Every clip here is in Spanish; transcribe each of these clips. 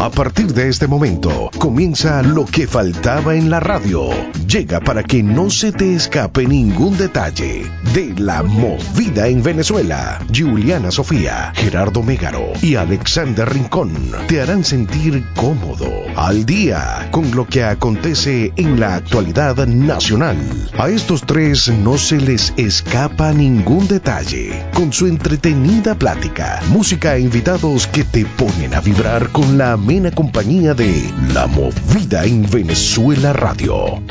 A partir de este momento comienza lo que faltaba en la radio. Llega para que no se te escape ningún detalle de la movida en Venezuela. Juliana Sofía, Gerardo Mégaro y Alexander Rincón te harán sentir cómodo, al día con lo que acontece en la actualidad nacional. A estos tres no se les escapa ningún detalle con su entretenida plática, música e invitados que te ponen a vibrar con la compañía de La Movida en Venezuela Radio.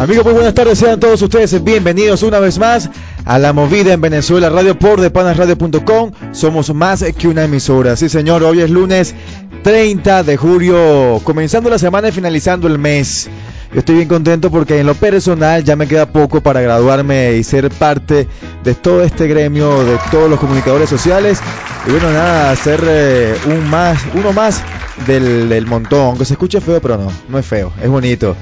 Amigos, muy buenas tardes, sean todos ustedes bienvenidos una vez más a La Movida en Venezuela Radio por depanasradio.com. Somos más que una emisora. Sí, señor, hoy es lunes 30 de julio, comenzando la semana y finalizando el mes. Yo estoy bien contento porque en lo personal ya me queda poco para graduarme y ser parte de todo este gremio, de todos los comunicadores sociales. Y bueno, nada, hacer eh, un más, uno más del, del montón. Que se escuche feo, pero no, no es feo, es bonito.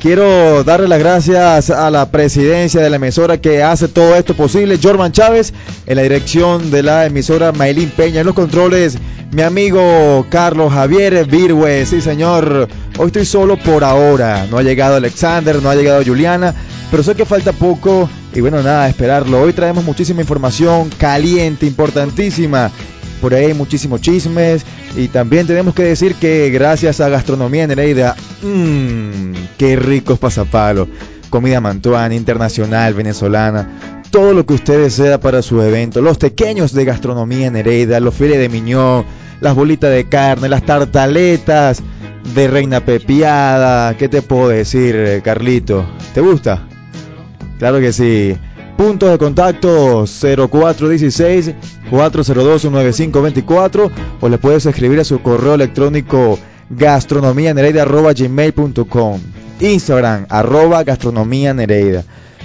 Quiero darle las gracias a la presidencia de la emisora que hace todo esto posible. Jorman Chávez, en la dirección de la emisora Maylin Peña, en los controles, mi amigo Carlos Javier Virgüe. Sí, señor, hoy estoy solo por ahora. No ha llegado Alexander, no ha llegado Juliana, pero sé que falta poco y bueno, nada, esperarlo. Hoy traemos muchísima información caliente, importantísima por ahí muchísimos chismes y también tenemos que decir que gracias a Gastronomía Nereida, mmm, qué ricos pasapalos, comida mantuana, internacional, venezolana, todo lo que usted desea para su evento, los pequeños de Gastronomía Nereida, los files de miñón, las bolitas de carne, las tartaletas de reina pepiada, ¿qué te puedo decir, Carlito? ¿Te gusta? Claro que sí. Punto de contacto 0416-402-9524 o le puedes escribir a su correo electrónico gastronomianereida.gmail.com Instagram arroba gastronomía nereida.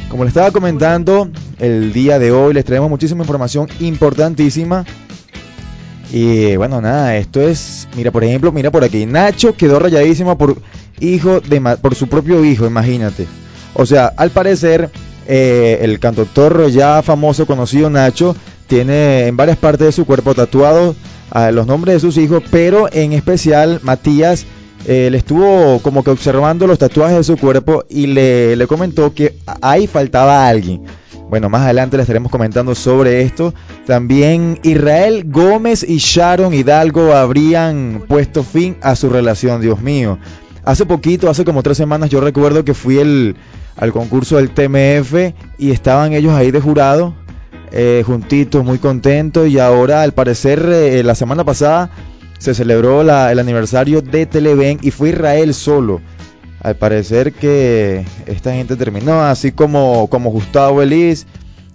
Como les estaba comentando, el día de hoy les traemos muchísima información importantísima. Y bueno, nada, esto es, mira por ejemplo, mira por aquí, Nacho quedó rayadísimo por hijo de por su propio hijo, imagínate. O sea, al parecer eh, el cantautor ya famoso, conocido Nacho, tiene en varias partes de su cuerpo tatuados los nombres de sus hijos, pero en especial Matías eh, le estuvo como que observando los tatuajes de su cuerpo y le, le comentó que ahí faltaba alguien. Bueno, más adelante le estaremos comentando sobre esto. También Israel Gómez y Sharon Hidalgo habrían puesto fin a su relación, Dios mío. Hace poquito, hace como tres semanas, yo recuerdo que fui el, al concurso del TMF y estaban ellos ahí de jurado, eh, juntitos, muy contentos y ahora al parecer eh, la semana pasada se celebró la, el aniversario de Televen y fue Israel solo. Al parecer que esta gente terminó, así como, como Gustavo Elis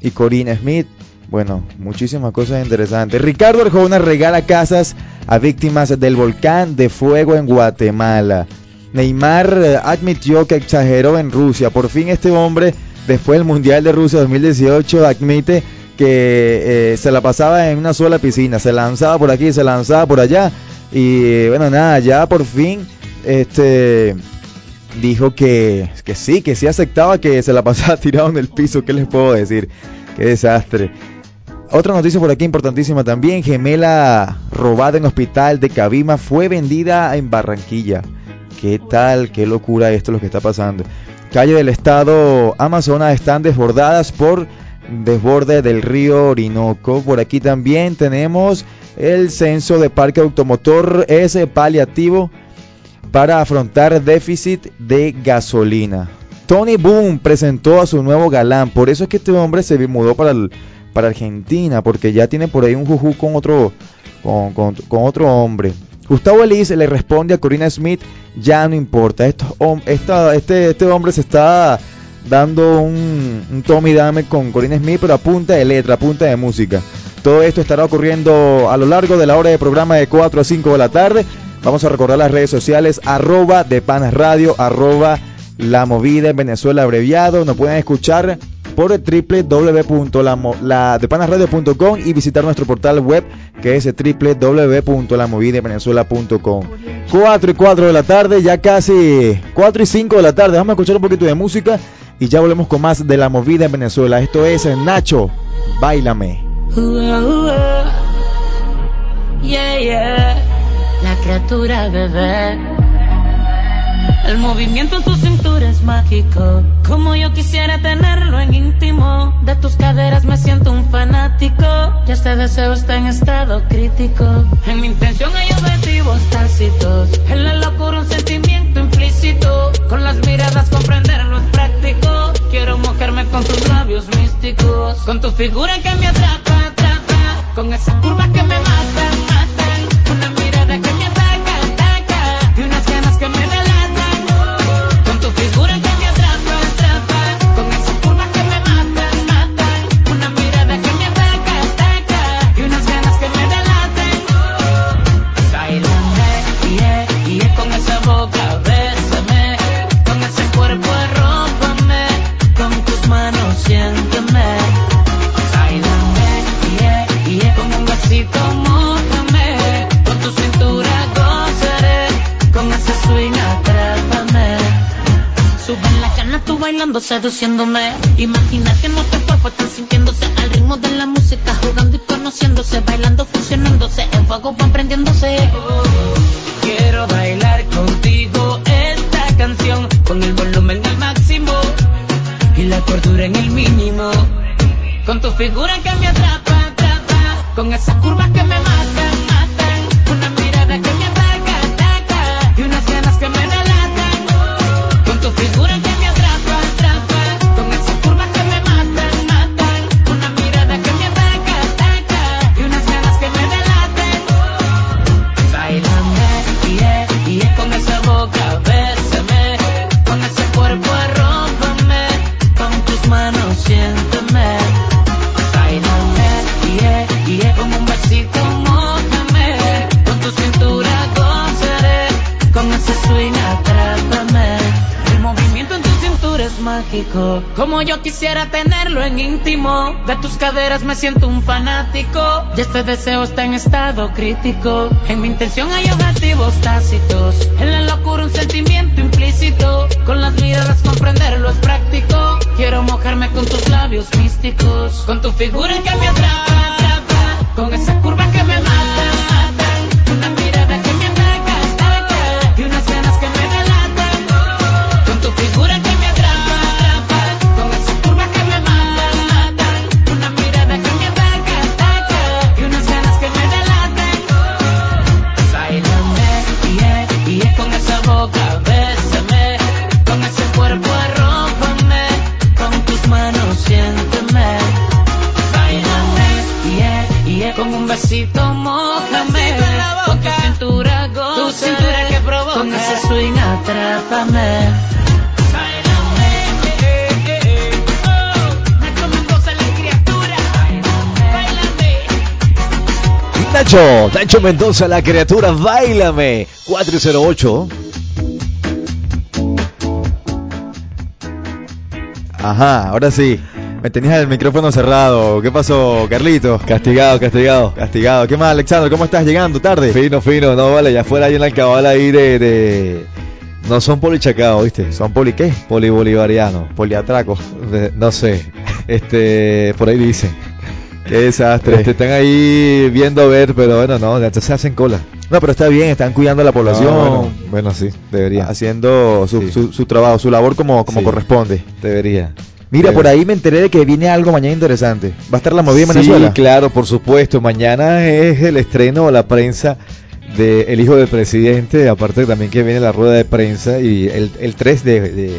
y Corina Smith. Bueno, muchísimas cosas interesantes. Ricardo Arjona regala casas a víctimas del volcán de fuego en Guatemala. Neymar eh, admitió que exageró en Rusia. Por fin este hombre, después del Mundial de Rusia 2018, admite que eh, se la pasaba en una sola piscina. Se lanzaba por aquí, se lanzaba por allá. Y bueno, nada, ya por fin este dijo que, que sí, que sí aceptaba que se la pasaba tirado en el piso. ¿Qué les puedo decir? Qué desastre. Otra noticia por aquí importantísima también, gemela robada en hospital de Cabima fue vendida en Barranquilla. ¿Qué tal? ¿Qué locura esto lo que está pasando? Calle del estado Amazonas están desbordadas por desborde del río Orinoco. Por aquí también tenemos el censo de parque automotor es paliativo para afrontar déficit de gasolina. Tony Boom presentó a su nuevo galán, por eso es que este hombre se mudó para, para Argentina, porque ya tiene por ahí un juju con otro, con, con otro hombre. Gustavo Elise le responde a Corina Smith, ya no importa, este, este hombre se está dando un, un Tommy Dame con Corina Smith, pero a punta de letra, a punta de música. Todo esto estará ocurriendo a lo largo de la hora de programa de 4 a 5 de la tarde. Vamos a recordar las redes sociales, arroba de Panas arroba la movida en Venezuela abreviado. Nos pueden escuchar por www.ladepanasradio.com y visitar nuestro portal web que es www.lamovidavenezuela.com. 4 y 4 de la tarde, ya casi 4 y 5 de la tarde. Vamos a escuchar un poquito de música y ya volvemos con más de la movida en Venezuela. Esto es Nacho, bailame. Uh, uh. yeah, yeah. La criatura bebé. El movimiento en tu cintura es mágico. Como yo quisiera tenerlo en íntimo. De tus caderas me siento un fanático. Y este deseo está en estado crítico. En mi intención hay objetivos tácitos. En la locura un sentimiento implícito. Con las miradas comprenderlo es práctico. Quiero mojarme con tus labios místicos. Con tu figura que me atrapa, atrapa. Con esa curva que me mata. Seduciéndome. Imagina que nuestros cuerpos están sintiéndose al ritmo de la música, jugando y conociéndose, bailando, fusionándose, en fuego van prendiéndose. Quiero bailar contigo esta canción con el volumen al máximo y la cordura en el mínimo. Con tu figura que me atrapa, atrapa, con esas curvas que como yo quisiera tenerlo en íntimo. De tus caderas me siento un fanático, y este deseo está en estado crítico. En mi intención hay objetivos tácitos, en la locura un sentimiento implícito. Con las miradas comprenderlo es práctico. Quiero mojarme con tus labios místicos, con tu figura que me atrapa, Nacho, Nacho Mendoza, la criatura, bailame. 408. Ajá, ahora sí. Me tenías el micrófono cerrado. ¿Qué pasó, Carlitos? Castigado, castigado. Castigado. ¿Qué más, Alexandro? ¿Cómo estás llegando? ¿Tarde? Fino, fino, no vale, ya fuera ahí en la cabala ahí de, de- No son polichacados, ¿viste? ¿Son poli qué? Polibolivarianos. Poliatracos. No sé. Este, por ahí dicen. Qué desastre. Este, están ahí viendo a ver, pero bueno, no, entonces se hacen cola. No, pero está bien, están cuidando a la población. No, bueno, bueno, sí, debería. Haciendo su, Sí. su, su trabajo, su labor como, como Sí. corresponde. Debería. Mira, por ahí me enteré de que viene algo mañana interesante. ¿Va a estar la movida en Venezuela? Sí, claro, por supuesto. Mañana es el estreno a la prensa de El Hijo del Presidente. Aparte también que viene la rueda de prensa y el, el 3 de, de-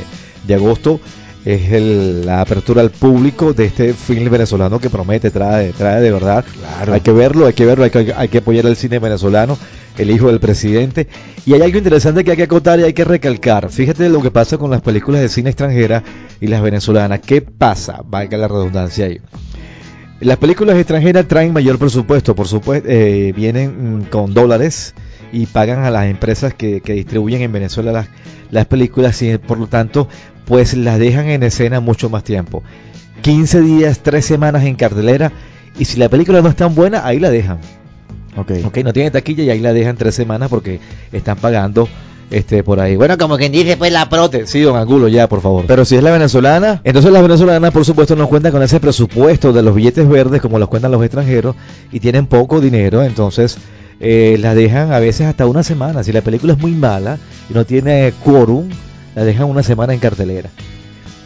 de agosto es el- la apertura al público de este film venezolano que promete, trae, trae de verdad. Claro. Hay que verlo, hay que verlo, hay que, hay que apoyar al cine venezolano, El Hijo del Presidente. Y hay algo interesante que hay que acotar y hay que recalcar. Fíjate lo que pasa con las películas de cine extranjera y las venezolanas. ¿Qué pasa? Valga la redundancia ahí. Las películas extranjeras traen mayor presupuesto, por supuesto, eh, vienen mm, con dólares y pagan a las empresas que, que distribuyen en Venezuela las, las películas y por lo tanto pues las dejan en escena mucho más tiempo. 15 días, 3 semanas en cartelera y si la película no es tan buena, ahí la dejan. Ok. Ok, no tiene taquilla y ahí la dejan 3 semanas porque están pagando este por ahí. Bueno, como quien dice, pues la prote. Sí, don Angulo, ya, por favor. Pero si es la venezolana, Entonces las venezolanas, por supuesto, no cuentan con ese presupuesto de los billetes verdes como los cuentan los extranjeros y tienen poco dinero, entonces eh, la dejan a veces hasta una semana. Si la película es muy mala y no tiene quórum, la dejan una semana en cartelera.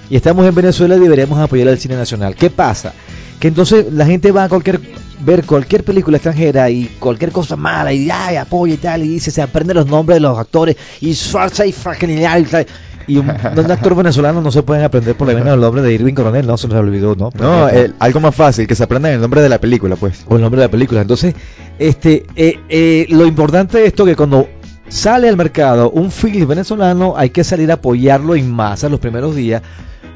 Y estamos en Venezuela y deberíamos apoyar al cine nacional. ¿Qué pasa? Que entonces la gente va a cualquier ver cualquier película extranjera y cualquier cosa mala y ay, apoya y tal y dice se aprende los nombres de los actores y Schwarza y y un, un actor venezolano no se pueden aprender por lo menos el nombre de Irving Coronel, no se les olvidó, ¿no? No, el- algo más fácil, que se aprendan el nombre de la película, pues. o el nombre de la película. Entonces, este, eh, eh, lo importante de esto es que cuando sale al mercado un film venezolano, hay que salir a apoyarlo en masa los primeros días,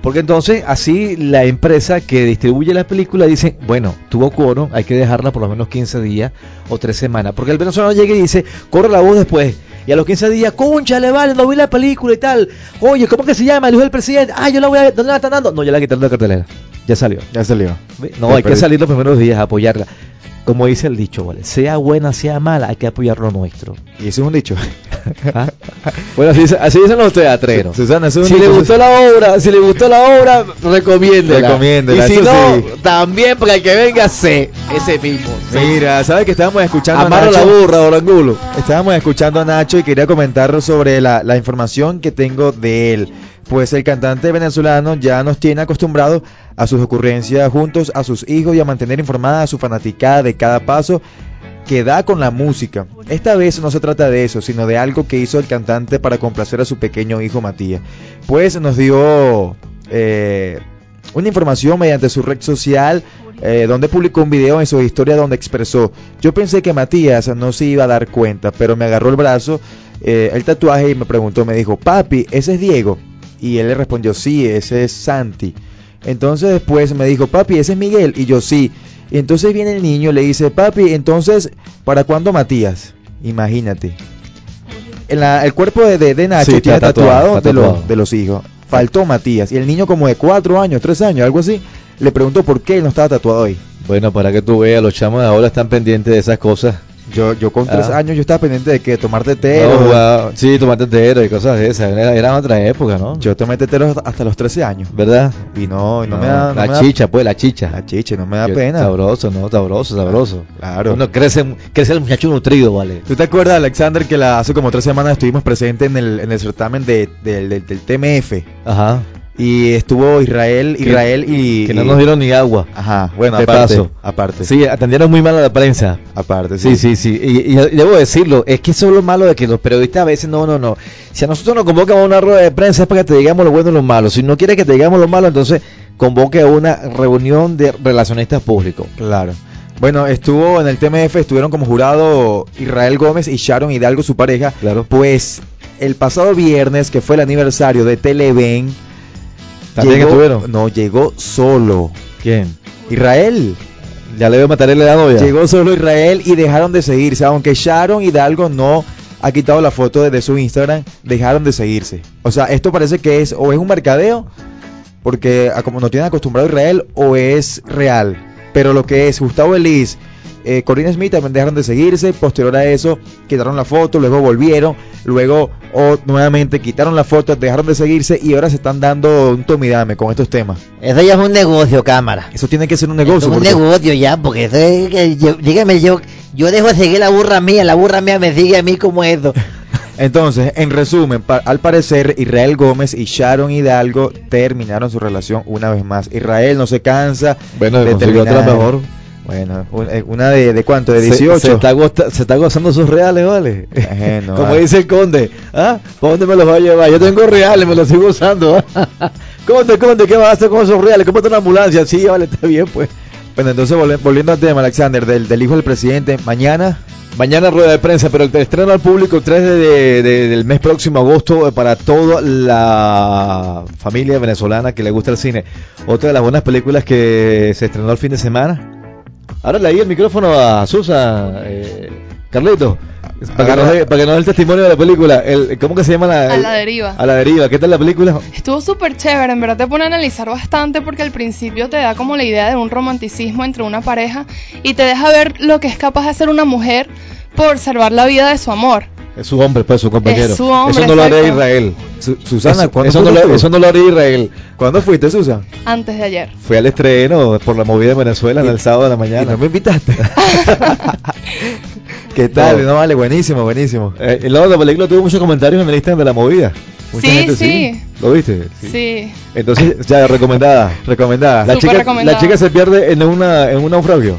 porque entonces así la empresa que distribuye la película dice, bueno, tuvo quórum, hay que dejarla por lo menos 15 días o 3 semanas, porque el venezolano llega y dice, corre la voz después. Y a los 15 días, concha, le vale, no vi la película y tal. Oye, ¿cómo que se llama? El hijo del presidente. Ah, yo la voy a... ¿Dónde la están dando? No, ya la quitaron de la cartelera. Ya salió. Ya salió. No, hay que salir los primeros días a apoyarla. Como dice el dicho, ¿vale? Sea buena, sea mala, hay que apoyar lo nuestro. Y eso es un dicho. ¿Ah? Bueno, así, así dicen los teatreros. Susana, eso es Si un le dicho. gustó la obra, si le gustó la obra, recomiéndela. Recomiéndela, Y si no, sí. también para el que venga, sé ese mismo. Mira, ¿sabes que estábamos escuchando a Amarra la Nacho? burra, orangulo. Estábamos escuchando a Nacho y quería comentar sobre la, la información que tengo de él. Pues el cantante venezolano ya nos tiene acostumbrados a sus ocurrencias juntos a sus hijos y a mantener informada a su fanaticada de cada paso que da con la música. Esta vez no se trata de eso, sino de algo que hizo el cantante para complacer a su pequeño hijo Matías. Pues nos dio eh, una información mediante su red social eh, donde publicó un video en su historia donde expresó, yo pensé que Matías no se iba a dar cuenta, pero me agarró el brazo, eh, el tatuaje y me preguntó, me dijo, papi, ese es Diego. Y él le respondió, sí, ese es Santi. Entonces después me dijo, papi, ese es Miguel. Y yo, sí. Y entonces viene el niño y le dice, papi, entonces, ¿para cuándo Matías? Imagínate. En la- el cuerpo de, de- de Nacho Sí, tiene tatuado, de, los- de los hijos. Faltó Matías. Y el niño como de cuatro años, tres años, algo así, le preguntó por qué él no estaba tatuado hoy. Bueno, para que tú veas, los chamos de ahora están pendientes de esas cosas. Yo, yo con tres Ah. años yo estaba pendiente de que tomar tetero. No, sí, tomate tetero y cosas de esas. Era, era otra época, ¿no? Yo tomé tetero hasta los 13 años. ¿Verdad? Y no, y no, No, me da... no la me da- chicha, pues, la chicha. La chicha, no me da pena. Sabroso, ¿no? Sabroso, sabroso. Claro. Uno crece, crece el muchacho nutrido, ¿vale? ¿Tú te acuerdas, Alexander, que la, hace como tres semanas estuvimos presentes en el, en el certamen de, del- del- del TMF? Ajá. Y estuvo Israel, Israel y... Que no nos dieron ni agua. Ajá, bueno, De aparte. paso. Aparte. Sí, atendieron muy mal a la prensa. Aparte, Sí, sí, sí. Y, y debo decirlo, es que eso es lo malo de que los periodistas a veces no, no, no. Si a nosotros nos convocan a una rueda de prensa es para que te digamos lo bueno y lo malo. Si no quieres que te digamos lo malo, entonces convoque a una reunión de relacionistas públicos. Claro. Bueno, estuvo en el TMF, estuvieron como jurado Israel Gómez y Sharon Hidalgo, su pareja. Claro. Pues el pasado viernes, que fue el aniversario de Televen, ¿También llegó- estuvieron? No, llegó solo. ¿Quién? Israel. Ya le veo matar la novia. Llegó solo Israel y dejaron de seguirse. Aunque Sharon Hidalgo no ha quitado la foto de, de su Instagram, dejaron de seguirse. O sea, esto parece que es o es un mercadeo, porque a como nos tienen acostumbrado Israel, o es real. Pero lo que es Gustavo Elis, eh, Corina Smith también dejaron de seguirse. Posterior a eso, quitaron la foto, luego volvieron, luego nuevamente quitaron la foto, dejaron de seguirse y ahora se están dando un tomidame con estos temas. Eso ya es un negocio, cámara. Eso tiene que ser un Eso negocio. es un porque- negocio ya, porque eso es que yo, dígame yo, yo dejo de seguir la burra mía, la burra mía me sigue a mí como eso. Entonces, en resumen, pa- al parecer Israel Gómez y Sharon Hidalgo terminaron su relación una vez más. Israel no se cansa Bueno, de consiguió otra terminar. mejor. Bueno, un- eh, una de, de cuánto, de Se- 18. Se, está, gosta- se está gozando sus reales, ¿vale? Eh, no, Como dice el conde. ¿Ah? ¿Para dónde me los va a llevar? Yo tengo reales, me los sigo usando. ¿ah? conde, conde, ¿qué vas a hacer con esos reales? ¿Cómo una ambulancia? Sí, vale, está bien, pues. Bueno, entonces volviendo al tema, Alexander, del, del hijo del presidente, mañana Mañana rueda de prensa, pero el estreno al público el 3 de, de- de- del mes próximo, agosto, eh, para toda la familia venezolana que le gusta el cine. Otra de las buenas películas que se estrenó el fin de semana. Ahora le di el micrófono a Susa, eh, Carlito, para que, nos dé, para que nos dé el testimonio de la película. El, ¿Cómo que se llama la? A el- la deriva. A la deriva. ¿Qué tal la película? Estuvo súper chévere, en verdad te pone a analizar bastante porque al principio te da como la idea de un romanticismo entre una pareja y te deja ver lo que es capaz de hacer una mujer por salvar la vida de su amor. Es su hombre, pues, su compañero. Es su hombre, eso no lo haría exacto. Israel. Su- Susana, eso, ¿cuándo eso no fuiste lo, eso no lo haría Israel. ¿Cuándo fuiste, Susan? Antes de ayer. Fui al estreno por la movida de Venezuela en el sábado de la Y mañana. no me invitaste. ¿Qué tal? No. No, vale, buenísimo, buenísimo. Eh, el lado de la película tuvo muchos comentarios en el Instagram de la movida. Mucha Sí, gente, sí. ¿Lo viste? Sí. Entonces, ya, recomendada. Recomendada. La chica, la chica se pierde en, una, en un naufragio.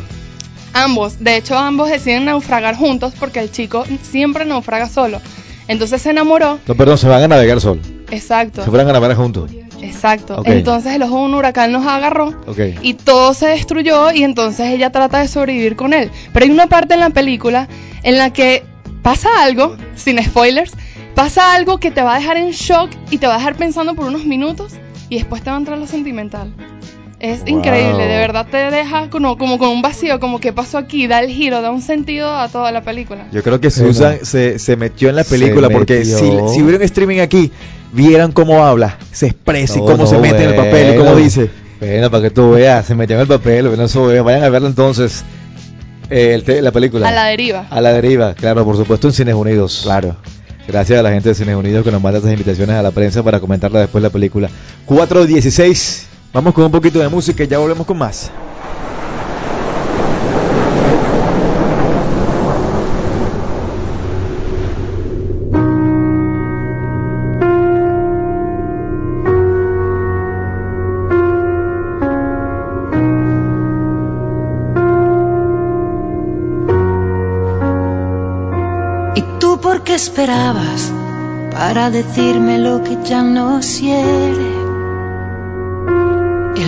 Ambos, de hecho ambos deciden naufragar juntos porque el chico siempre naufraga solo. Entonces se enamoró, No, perdón, se van a navegar sol. exacto, Se fueran a navegar juntos. exacto. Entonces el ojo de un huracán los agarró Ok. y todo se destruyó y entonces ella trata de sobrevivir con él. Pero hay una parte en la película en la que pasa algo, sin spoilers, pasa algo que te va a dejar en shock y te va a dejar pensando por unos minutos y después te va a entrar lo sentimental. Es Wow. increíble, de verdad te deja como, como con un vacío, como que pasó aquí, da el giro, da un sentido a toda la película. Yo creo que Bueno. Susan se, se metió en la película porque si, si hubiera un streaming aquí, vieran cómo habla, se expresa y No, cómo se mete en el papel y cómo dice. Bueno, para que tú veas, se metió en el papel, bueno, eso, vayan a verlo entonces. eh, el la película. A la deriva. A la deriva, claro, por supuesto en Cines Unidos. Claro. Gracias a la gente de Cines Unidos que nos manda estas invitaciones a la prensa para comentarla después la película. 416. Vamos con un poquito de música y ya volvemos con más. ¿Y tú por qué esperabas para decirme lo que ya no hiere?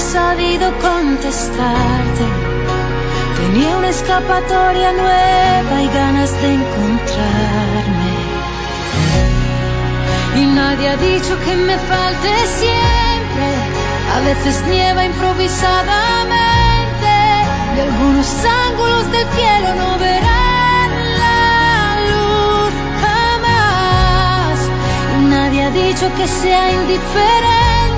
sabido contestarte. Tenía una escapatoria nueva y ganas de encontrarme. Y nadie ha dicho que me falte siempre. A veces nieva improvisadamente y algunos ángulos del cielo no verán la luz jamás. Y nadie ha dicho que sea indiferente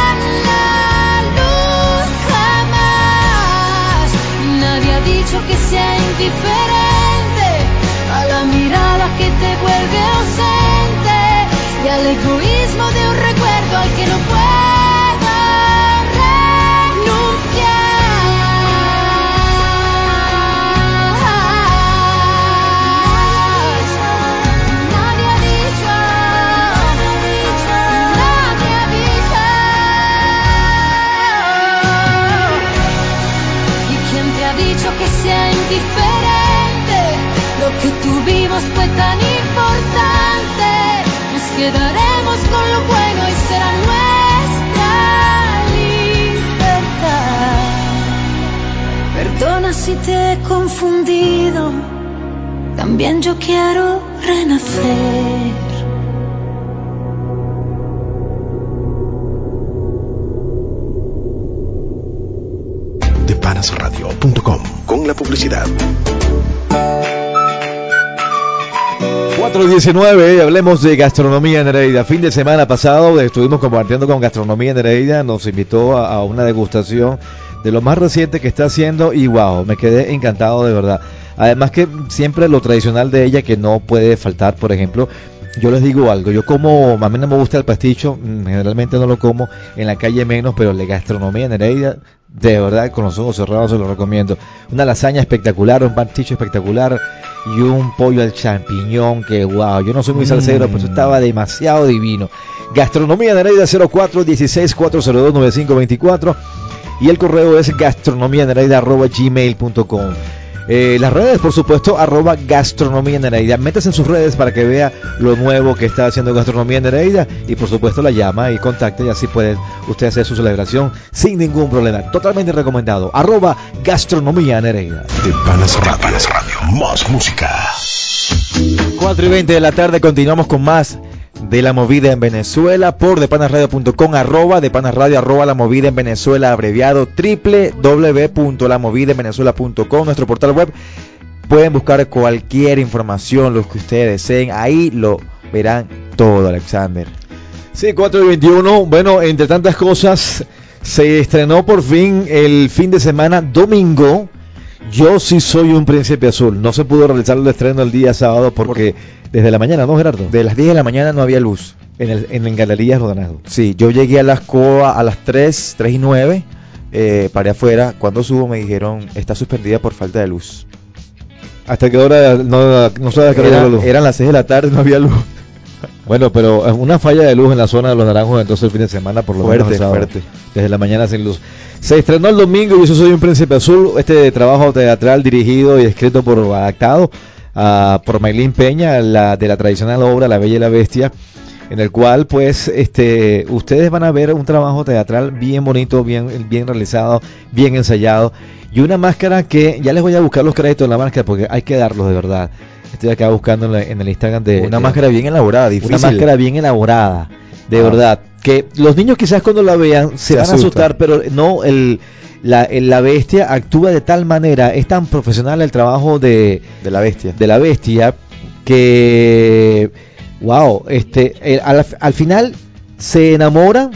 dicho que sea indiferente a la mirada que te vuelve ausente y al egoísmo de un recuerdo al que no puedo También yo quiero renacer. Depanasradio.com con la publicidad. 419, hablemos de gastronomía en Nereida. Fin de semana pasado estuvimos compartiendo con Gastronomía en Nereida, nos invitó a, a una degustación de lo más reciente que está haciendo y wow, me quedé encantado de verdad. Además que siempre lo tradicional de ella que no puede faltar, por ejemplo, yo les digo algo, yo como, a mí no me gusta el pasticho, mm, generalmente no lo como, en la calle menos, pero la gastronomía en Heredia, de verdad, con los ojos cerrados se lo recomiendo. Una lasaña espectacular, un pasticho espectacular y un pollo al champiñón, que wow, yo no soy muy salsero, pero eso estaba demasiado divino. Gastronomía en Heredia 0416 402 9524 y el correo es gastronomianereida.gmail.com eh, las redes, por supuesto, arroba gastronomía Nereida. Métase en sus redes para que vea lo nuevo que está haciendo Gastronomía Nereida y por supuesto la llama y contacte y así puede usted hacer su celebración sin ningún problema. Totalmente recomendado. Arroba gastronomía Nereida. De Panas Radio. Más música. 4 y 20 de la tarde continuamos con más de la movida en Venezuela por depanasradio.com arroba depanasradio arroba la movida en Venezuela abreviado www.lamovidaenvenezuela.com nuestro portal web pueden buscar cualquier información lo que ustedes deseen ahí lo verán todo Alexander Sí, 4 y 21. Bueno, entre tantas cosas, se estrenó por fin el fin de semana domingo. Yo sí soy un príncipe azul. No se pudo realizar el estreno el día sábado porque desde la mañana, ¿no, Gerardo? de las 10 de la mañana no había luz En, el, en, en Galerías Rodanago. Sí, yo llegué a las COA a las 3, 3 y 9, eh, paré afuera. Cuando subo me dijeron, está suspendida por falta de luz. ¿Hasta qué hora no, no sabes qué hora la luz? eran las 6 de la tarde, no había luz. Bueno, pero es una falla de luz en la zona de los naranjos entonces el fin de semana por lo Fuerte, menos sábado. fuerte. Desde la mañana sin luz. Se estrenó el domingo y yo soy un príncipe azul, este trabajo teatral dirigido y escrito por adaptado ah, por Maylin Peña, la de la tradicional obra La Bella y la Bestia, en el cual pues este ustedes van a ver un trabajo teatral bien bonito, bien bien realizado, bien ensayado y una máscara que ya les voy a buscar los créditos de la máscara porque hay que darlos de verdad. Estoy acá buscando en, la- en el Instagram de Una de- máscara bien elaborada, difícil. una máscara bien elaborada, de Ah. verdad. Que los niños quizás cuando la vean se, Se van a asustar, pero no, el, la, el- la bestia actúa de tal manera, es tan profesional el trabajo de, de la bestia. de la bestia que, wow, este, el- al, al final se enamora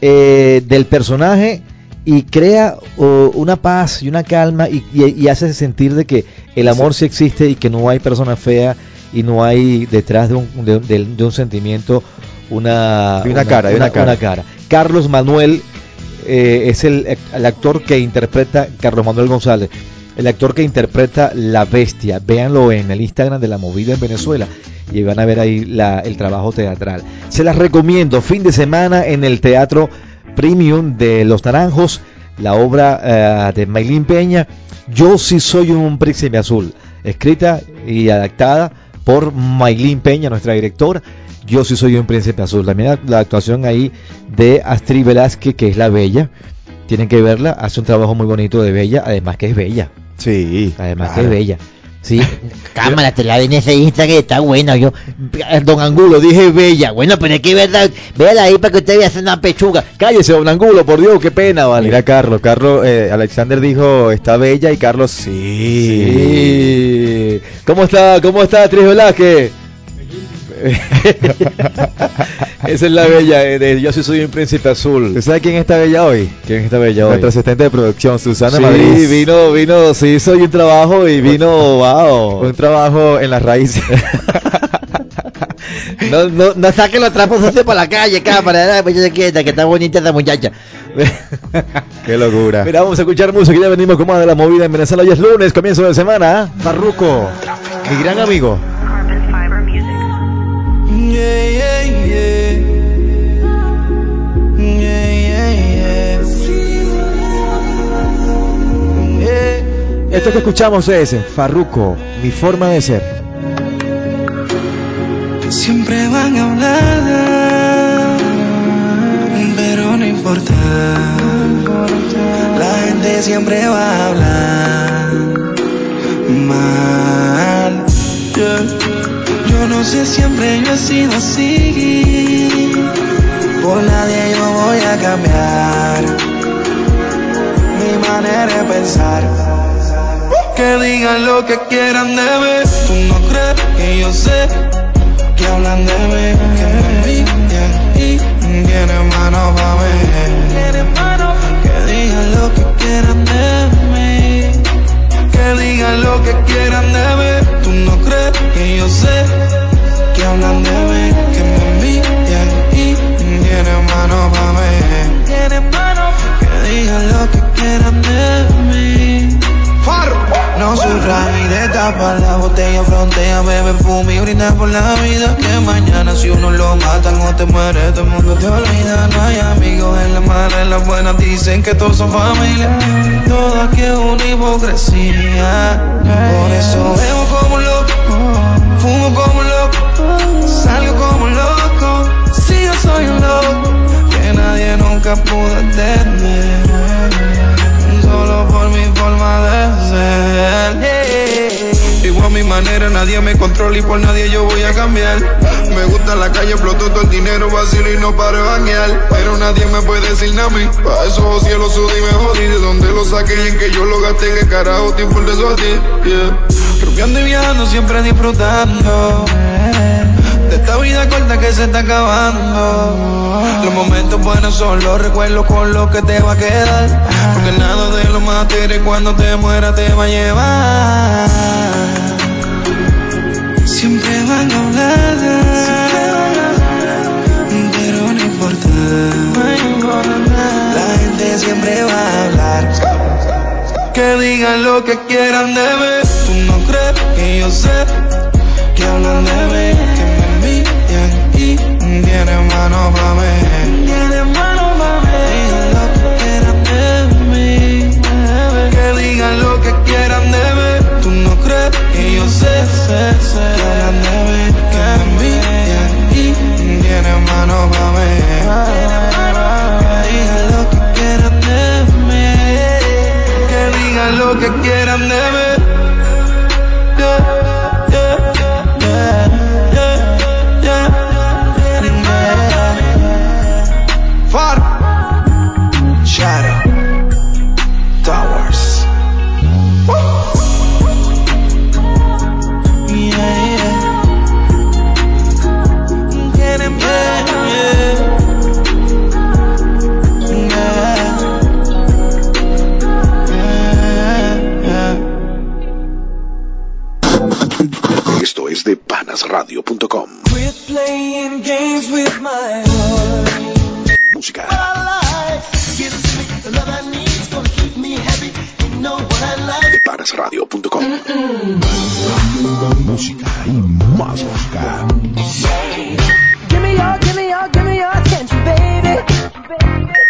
eh, del personaje y crea oh, una paz y una calma y, y- y hace sentir de que el amor sí existe y que no hay persona fea y no hay detrás de un, de, de- de un sentimiento una, una cara, y una cara. Carlos Manuel eh, es el, el actor que interpreta, Carlos Manuel González, el actor que interpreta La Bestia. Véanlo en el Instagram de la movida en Venezuela y van a ver ahí la- el trabajo teatral. Se las recomiendo, fin de semana en el Teatro Premium de Los Naranjos, la obra eh, de Maylin Peña, Yo sí soy un príncipe azul, escrita y adaptada por Maylin Peña, nuestra directora. Yo sí soy un príncipe azul. También la, la actuación ahí de Astrid Velázquez, que es la bella. Tienen que verla, hace un trabajo muy bonito de bella, además que es bella. Sí, Además que es bella. Sí, Cámara, te la ven ese Instagram que está bueno. Yo, don Angulo, dije bella. bueno, pero es que es verdad. Véala ahí para que usted vea hacer una pechuga. Cállese, don Angulo, por Dios, qué pena, vale. Mira Carlos, Carlos, eh, Alexander dijo, está bella y Carlos, sí. Sí. ¿Cómo está? ¿Cómo está Tris Velázquez? Esa es la bella eh, de Yo sí soy un príncipe azul. ¿Usted sabe quién está bella hoy? ¿Quién está bella hoy? Nuestra asistente de producción, Susana sí, Madrid. vino, vino, sí hizo un trabajo y vino, wow. Un trabajo en las raíces. No, no, no saque los trapos sucios por la calle, cámara. Pues yo se quieta, que está bonita esa muchacha. Qué locura. Mira, vamos a escuchar música y ya venimos con más de la movida en Venezuela. Hoy es lunes, comienzo de semana. Farruco, mi gran amigo. Esto que escuchamos es Farruco, mi forma de ser. Siempre van a hablar, pero no importa. La gente siempre va a hablar mal. Yeah. Yo no sé, siempre yo he sido así. Por nadie yo voy a cambiar mi manera de pensar que digan lo que quieran de mí. Tú no crees que yo sé que hablan de mí. Que me y tienen mano pa' mí. Que digan lo que quieran de mí. Que digan lo que quieran de mí. Tú no crees que yo sé que hablan de mí. Que me y tienen mano pa' mí. Que digan lo que quieran de mí. No surra ni de tapa la botella, frontea, bebe fume y brinda por la vida. Que mañana si uno lo mata, no te muere, todo el mundo te olvida. No hay amigos en la mala, en la buena dicen que todos son familia. Toda que una hipocresía. Por eso bebo como un loco, fumo como un loco, salgo como un loco. Si yo soy un loco, que nadie nunca pudo entender. Mi forma de ser. Igual mi manera, nadie me controla y por nadie yo voy a cambiar. Me gusta la calle, exploto todo el dinero, vacilo y no paro de. Pero nadie me puede decir nada a mí. Pa' esos cielos subí y me jodí. De dónde lo saqué en que yo lo gasté, que carajo te importa eso a ti. Yeah. Y viajando, siempre disfrutando. De esta vida corta que se está acabando. Los momentos buenos son los recuerdos con los que te va a quedar. Porque nada de lo material cuando te muera te va a llevar. Siempre van a hablar, pero no importa. La gente siempre va a hablar. Que digan lo que quieran de mí. Tú no crees que yo sé que hablan de mí, que me envidian y tienen mano pa' mí. Digan lo que quieran de mí. Tú no crees que yo sé, sé, sé que hablan de mí, que me envidian y tienen mano pa' mí. Digan lo que quieran de mí, que digan lo que quieran de mí. Es de panasradio.com. Música, de panasradio.com. Música y más música.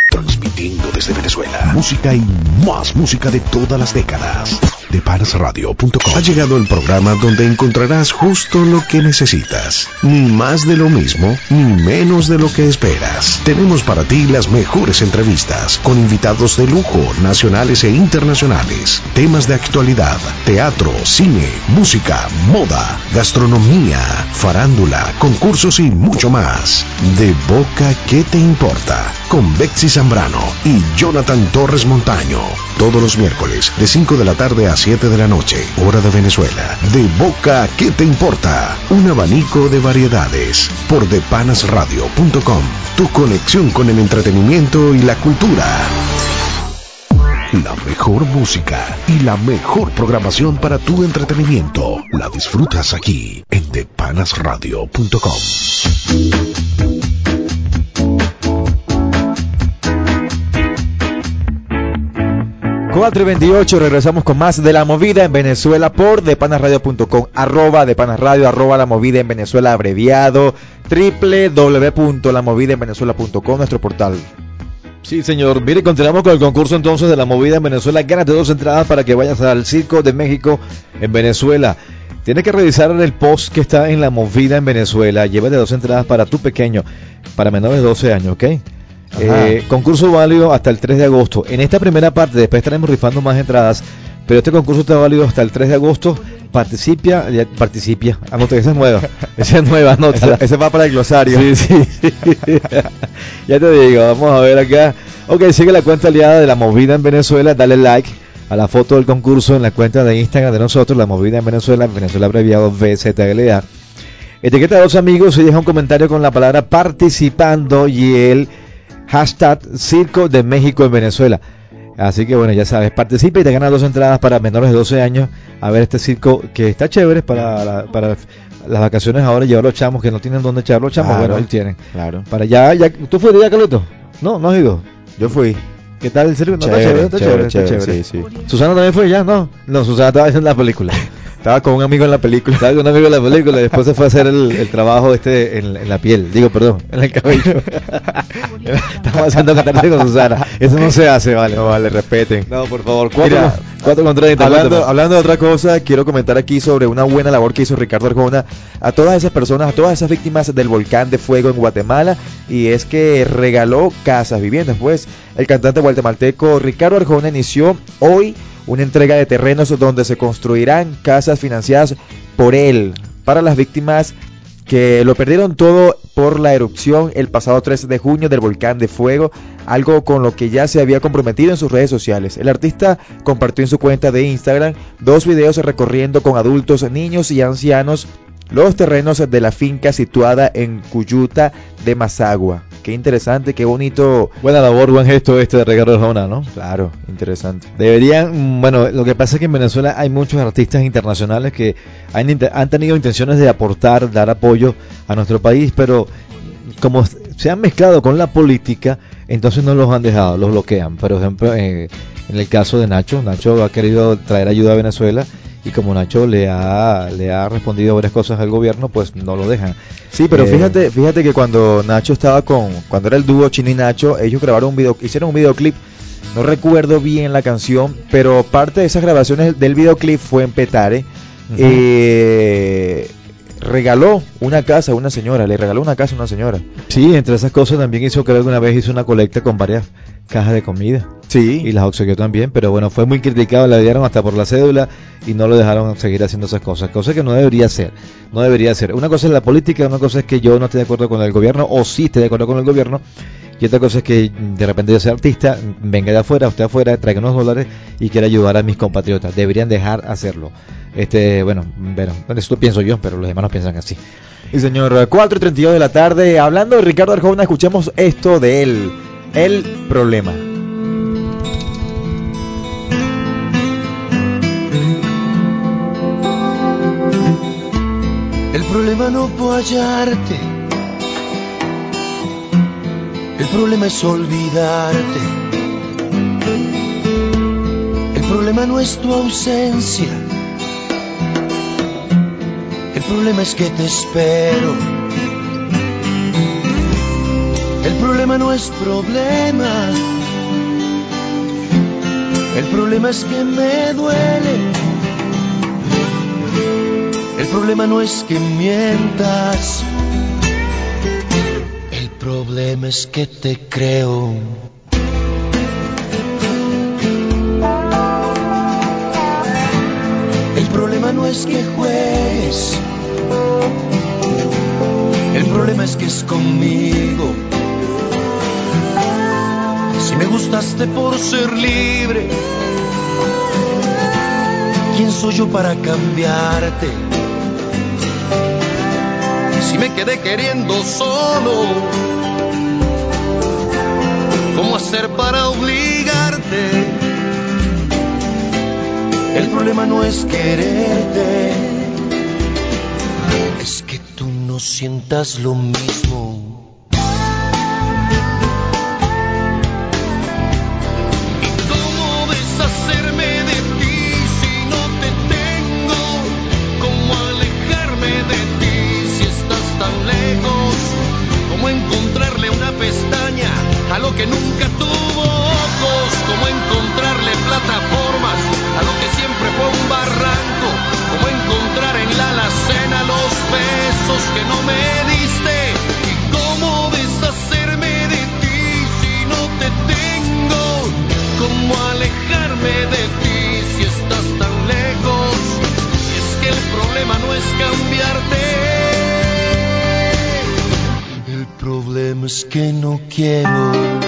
Transmitiendo desde Venezuela. Música y más música de todas las décadas. De panasradio.com. Ha llegado el programa donde encontrarás justo lo que necesitas. Ni más de lo mismo, ni menos de lo que esperas. Tenemos para ti las mejores entrevistas con invitados de lujo, nacionales e internacionales. Temas de actualidad, teatro, cine, música, moda, gastronomía, farándula, concursos y mucho más. De Boca, ¿qué te importa? Con Betsy Zambrano y Jonathan Torres Montaño. Todos los miércoles de 5 de la tarde a 7 de la noche, hora de Venezuela. De Boca, ¿qué te importa? Un abanico de variedades por depanasradio.com. Tu conexión con el entretenimiento y la cultura. La mejor música y la mejor programación para tu entretenimiento la disfrutas aquí en depanasradio.com. 4 y 28, regresamos con más de la movida en Venezuela por depanasradio.com, arroba depanasradio, arroba la movida en Venezuela abreviado, www.lamovidaenvenezuela.com, nuestro portal. Sí, señor. Mire, continuamos con el concurso entonces de la movida en Venezuela. Gánate dos entradas para que vayas al Circo de México en Venezuela. Tienes que revisar el post que está en la movida en Venezuela. Llévate dos entradas para tu pequeño, para menores de 12 años, ¿ok? Eh, concurso válido hasta el 3 de agosto. En esta primera parte, después estaremos rifando más entradas, pero este concurso está válido hasta el 3 de agosto. Participa, participa, anota, esa es nueva, esa es nueva, anótala. Ese, ese va para el glosario. Sí, sí, sí. ya te digo, vamos a ver acá. Ok, sigue la cuenta aliada de la movida en Venezuela, dale like a la foto del concurso en la cuenta de Instagram de nosotros, la movida en Venezuela, Venezuela abreviado VZLA. Etiqueta a dos amigos y deja un comentario con la palabra participando y el hashtag Circo de México en Venezuela. Así que bueno, ya sabes, participa y te ganas dos entradas para menores de 12 años a ver este circo que está chévere para, la- para las vacaciones ahora llevar los chamos que no tienen dónde echar los chamos, Claro. bueno, ahí tienen. Claro. Para allá, ya, ¿tú fuiste ya, Carlito? No, no has ido. Yo fui. ¿Qué tal el circo? No, está Chévere, está chévere, chévere, está chévere, chévere. sí, sí. Susana también fue ya, ¿no? No, Susana estaba haciendo la película. Estaba con un amigo en la película. Estaba con un amigo en la película y después se fue a hacer el, el trabajo este en, en la piel. Digo, perdón, en el cabello. Estamos haciendo catarse con Susana. Eso no se hace, vale. No vale, respeten. No, por favor, cuatro, Mira, cuatro con treinta. Hablando, cuéntame. hablando de otra cosa, quiero comentar aquí sobre una buena labor que hizo Ricardo Arjona a todas esas personas, a todas esas víctimas del volcán de fuego en Guatemala, y es que regaló casas, viviendas. Pues el cantante guatemalteco Ricardo Arjona inició hoy una entrega de terrenos donde se construirán casas financiadas por él para las víctimas que lo perdieron todo por la erupción el pasado 13 de junio del volcán de fuego, algo con lo que ya se había comprometido en sus redes sociales. El artista compartió en su cuenta de Instagram dos videos recorriendo con adultos, niños y ancianos los terrenos de la finca situada en Cuyuta de Mazagua. Qué interesante, qué bonito. Buena labor, buen gesto este de Ricardo Arjona, ¿no? Claro, interesante. Deberían, mm, bueno, lo que pasa es que en Venezuela hay muchos artistas internacionales que han, han tenido intenciones de aportar, dar apoyo a nuestro país, pero como se han mezclado con la política, entonces no los han dejado, los bloquean. Por ejemplo, eh, en el caso de Nacho, Nacho ha querido traer ayuda a Venezuela y como Nacho le ha, le ha respondido varias cosas al gobierno, pues no lo dejan. Sí, pero Eh, fíjate, fíjate que cuando Nacho estaba con, cuando era el dúo Chino y Nacho, ellos grabaron un video, hicieron un videoclip. No recuerdo bien la canción, pero parte de esas grabaciones del videoclip fue en Petare. Eh, regaló una casa a una señora, le regaló una casa a una señora. Sí, entre esas cosas también hizo, creo que alguna vez hizo una colecta con varias cajas de comida. Sí. Y las obsequió también, pero bueno, fue muy criticado, la dieron hasta por la cédula y no lo dejaron seguir haciendo esas cosas, cosa que no debería ser, no debería ser. Una cosa es la política, una cosa es que yo no esté de acuerdo con el gobierno o sí esté de acuerdo con el gobierno y otra cosa es que de repente yo sea artista, venga de afuera, usted afuera, traiga unos dólares y quiera ayudar a mis compatriotas. Deberían dejar hacerlo. Este, bueno, bueno, esto pienso yo, pero los demás no piensan así. Y señor, 4 y 32 de la tarde, hablando de Ricardo Arjona, escuchemos esto de él, el problema. El problema no puedo hallarte. El problema es olvidarte. El problema no es tu ausencia. El problema es que te espero. Problema no es problema. El problema es que me duele. El problema no es que mientas. El problema es que te creo. El problema no es que juegues. El problema es que es conmigo. Si me gustaste por ser libre, ¿quién soy yo para cambiarte? Si me quedé queriendo solo, ¿cómo hacer para obligarte? El problema no es quererte, es que tú no sientas lo mismo. Cambiarte. El problema es que no quiero.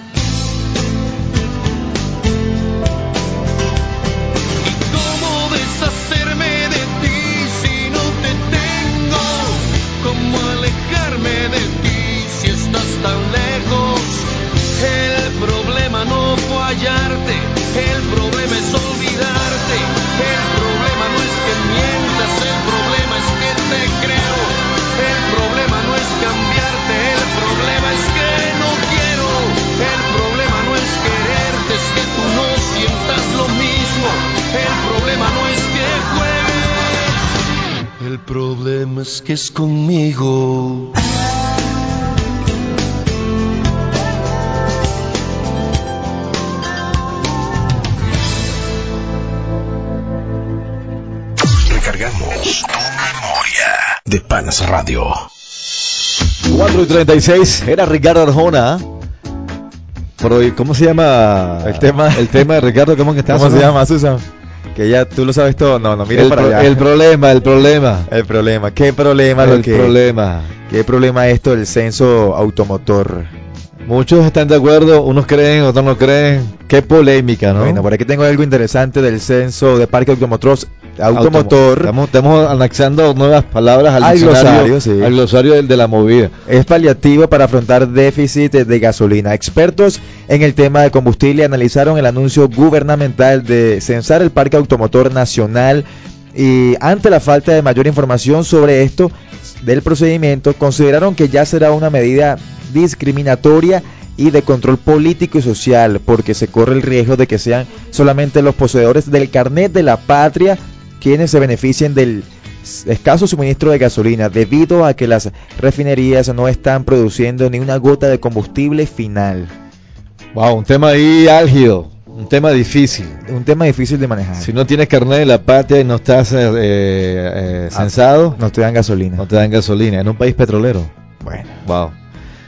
El problema es que es conmigo. Recargamos tu memoria de Panas Radio. 4 y 36, era Ricardo Arjona. Pero, ¿cómo se llama El tema- El tema de Ricardo, ¿cómo que está? ¿Cómo se llama, Susan? Que ya tú lo sabes todo. No, no, mira el, para pro- allá. el problema, el problema. El problema. ¿Qué problema lo el que problema. ¿Qué problema es esto del censo automotor? Muchos están de acuerdo, unos creen, otros no creen. Qué polémica, ¿no? Bueno, por aquí tengo algo interesante del censo de parque automotor. Automo- Automotor Estamos, estamos anexando nuevas palabras al, Al glosario, sí. al glosario del- de la movida. es paliativo para afrontar déficit de gasolina. Expertos en el tema de combustible analizaron el anuncio gubernamental de censar el parque automotor nacional y ante la falta de mayor información sobre esto del procedimiento, consideraron que ya será una medida discriminatoria y de control político y social, porque se corre el riesgo de que sean solamente los poseedores del carnet de la patria quienes se beneficien del escaso suministro de gasolina debido a que las refinerías no están produciendo ni una gota de combustible final. Wow, un tema ahí álgido, un tema difícil. Un tema difícil de manejar. Si no tienes carnet de la patria y no estás eh, eh, Ah, censado, No te dan gasolina. no te dan gasolina en un país petrolero. Bueno, Wow.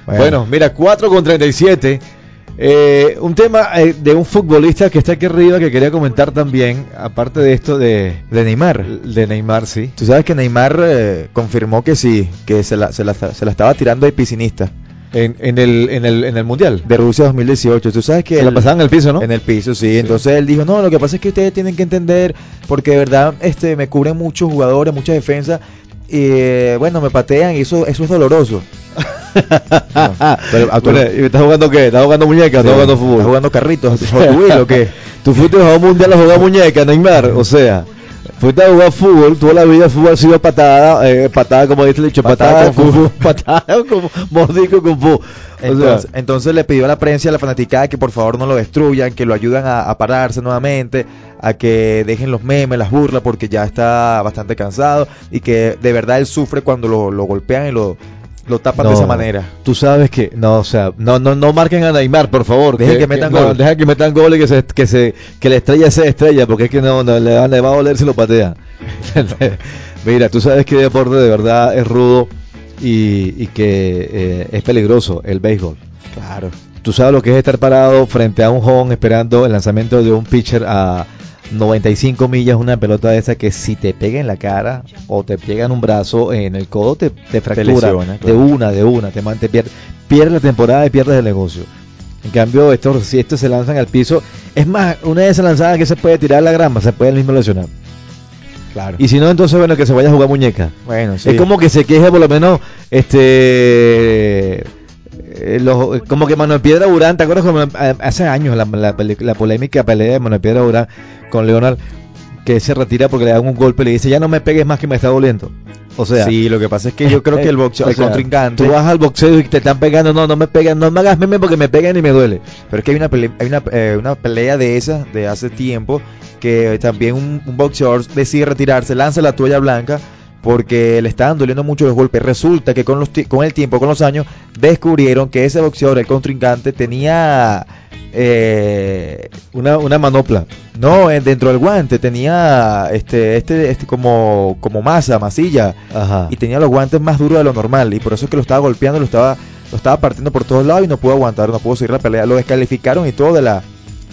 bueno. Bueno, mira, 4 con 37. Eh, un tema eh, de un futbolista que está aquí arriba que quería comentar también, aparte de esto de, de Neymar. de Neymar, sí. Tú sabes que Neymar eh, confirmó que sí, que se la, se la, se la estaba tirando de piscinista En, en, el, en, el, en el Mundial. de Rusia 2018. Tú sabes que Se la pasaban en el piso, ¿no? En el piso, sí. Entonces él dijo, no, lo que pasa es que ustedes tienen que entender, porque de verdad este, me cubren muchos jugadores, muchas defensas, y eh, bueno, me patean y eso, eso es doloroso. No, pero Bueno, ¿y ¿Estás jugando qué? ¿Estás jugando muñeca? ¿Estás jugando fútbol? ¿Estás jugando carritos? Tú fuiste a jugar mundial a jugar muñeca, Neymar. O sea, fuiste a jugar fútbol. Toda la vida fútbol ha sido patada, eh, patada como dice el dicho, Patada patada, con patada como mordisco con Entonces, sea, entonces le pidió a la prensa a la fanaticada que por favor no lo destruyan, que lo ayuden a, a pararse nuevamente, a que dejen los memes, las burlas, porque ya está bastante cansado y que de verdad él sufre cuando lo, lo golpean y lo, lo tapan de no, esa manera. Tú sabes que, no, o sea, no, no, no marquen a Neymar, por favor. Dejen que metan no, gol. Dejen que metan gol y que, se, que, se, que la estrella sea estrella, porque es que no, no, le, va, le va a doler si lo patea. Mira, tú sabes que deporte de verdad es rudo y, y que eh, es peligroso, el béisbol. Claro. Tú sabes lo que es estar parado frente a un home esperando el lanzamiento de un pitcher a 95 millas, una pelota de esa que si te pega en la cara o te pega en un brazo, en el codo, te, te fractura lesiona, de una, de una, te, te pier- pierdes la temporada y pierdes el negocio. En cambio, estos, si estos se lanzan al piso, es más, una de esas lanzadas que se puede tirar a la grama, se puede el mismo lesionar. Claro. Y si no, entonces, bueno, que se vaya a jugar muñeca. bueno, sí. Es como que se queje por lo menos, este, eh, los- como que Manuel Piedra Durán, ¿te acuerdas como eh, hace años la, la, la polémica pelea de Manuel Piedra Durán con Leonard, que se retira porque le dan un golpe y le dice, ya no me pegues más que me está doliendo. O sea, sí, lo que pasa es que yo creo que el boxeo, el sea, contrincante, Tú vas al boxeo y te están pegando, no, no me pegan, no me hagas meme porque me pegan y me duele. pero es que hay una pelea, hay una, eh, una pelea de esas de hace tiempo que también un, un boxeador decide retirarse, lanza la toalla blanca porque le estaban doliendo mucho los golpes. Resulta que con, los con el tiempo, con los años, descubrieron que ese boxeador, el contrincante, tenía eh, una, una manopla. No, eh, dentro del guante tenía este, este, este como, como masa, masilla. Ajá. Y tenía los guantes más duros de lo normal. Y por eso es que lo estaba golpeando, lo estaba, lo estaba partiendo por todos lados y no pudo aguantar, no pudo seguir la pelea. Lo descalificaron y todo de la.